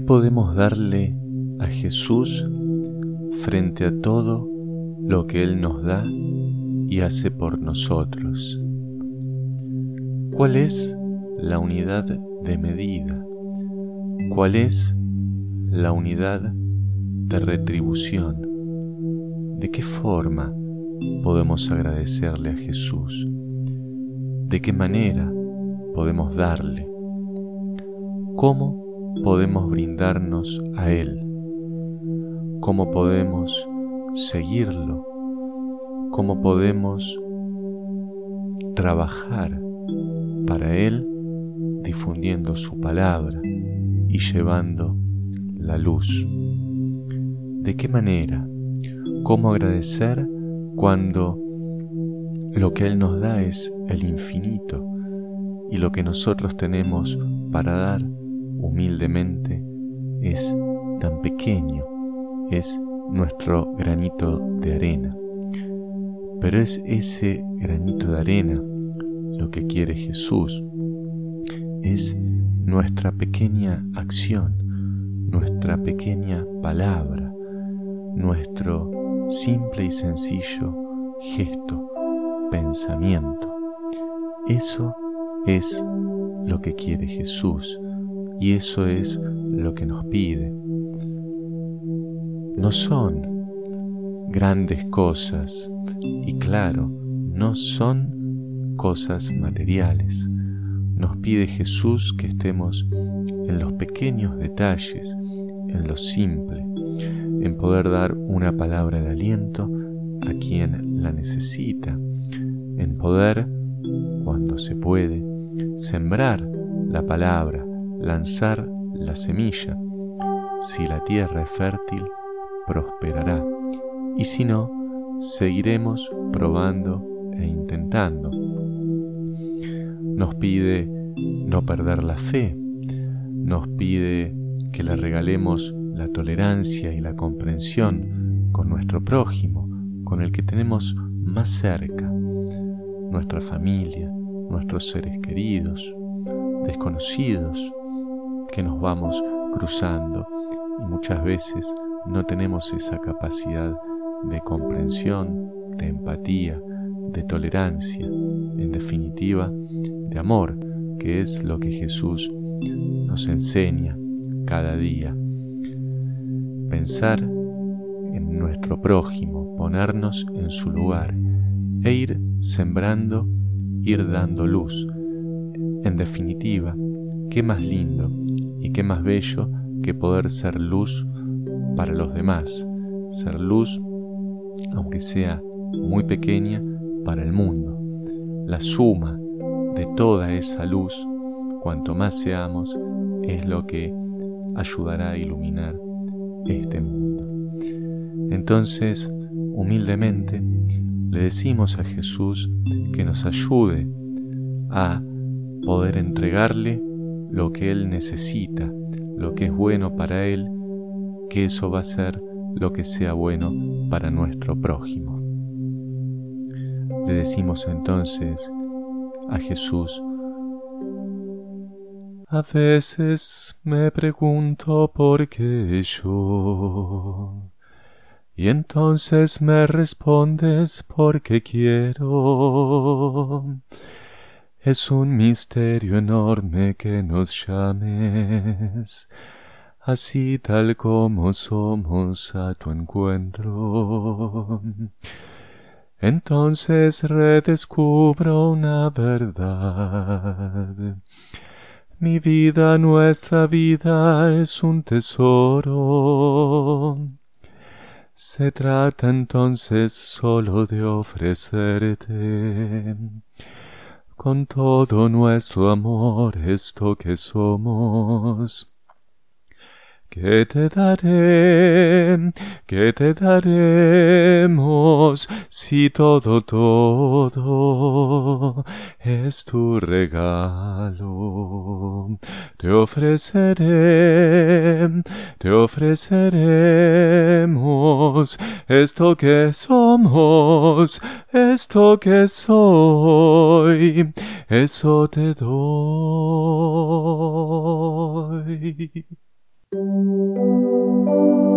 podemos darle a Jesús frente a todo lo que Él nos da y hace por nosotros? ¿Cuál es la unidad de medida? ¿Cuál es la unidad de retribución? ¿De qué forma podemos agradecerle a Jesús? ¿De qué manera podemos darle? ¿Cómo podemos brindarnos a Él? ¿Cómo podemos seguirlo? ¿Cómo podemos trabajar para Él difundiendo su palabra y llevando la luz? ¿De qué manera? ¿Cómo agradecer cuando lo que Él nos da es el infinito y lo que nosotros tenemos para dar humildemente es tan pequeño, es nuestro granito de arena. Pero es ese granito de arena lo que quiere Jesús. Es nuestra pequeña acción, nuestra pequeña palabra, nuestro simple y sencillo gesto, pensamiento. Eso es lo que quiere Jesús y eso es lo que nos pide. No son grandes cosas y claro, no son cosas materiales. Nos pide Jesús que estemos en los pequeños detalles, en lo simple, en poder dar una palabra de aliento a quien la necesita, en poder, cuando se puede, sembrar la palabra, lanzar la semilla. Si la tierra es fértil, prosperará, y si no, seguiremos probando e intentando. Nos pide no perder la fe, nos pide que le regalemos la tolerancia y la comprensión con nuestro prójimo, con el que tenemos más cerca, nuestra familia, nuestros seres queridos, desconocidos que nos vamos cruzando y muchas veces no tenemos esa capacidad de comprensión, de empatía, de tolerancia, en definitiva, de amor, que es lo que Jesús nos enseña cada día. Pensar en nuestro prójimo, ponernos en su lugar e ir sembrando, ir dando luz. En definitiva, qué más lindo y qué más bello que poder ser luz para los demás, ser luz, aunque sea muy pequeña, para el mundo. La suma de toda esa luz, cuanto más seamos, es lo que ayudará a iluminar este mundo. Entonces, humildemente, le decimos a Jesús que nos ayude a poder entregarle lo que Él necesita, lo que es bueno para Él, que eso va a ser lo que sea bueno para nuestro prójimo. Le decimos entonces a Jesús, a veces me pregunto por qué yo. Y entonces me respondes porque quiero. Es un misterio enorme que nos llames, así tal como somos a tu encuentro. Entonces redescubro una verdad mi vida, nuestra vida es un tesoro. Se trata entonces solo de ofrecerte con todo nuestro amor esto que somos ¿Qué te daré? ¿Qué te daremos si todo, todo es tu regalo? Te ofreceré, te ofreceremos esto que somos, esto que soy, eso te doy. Música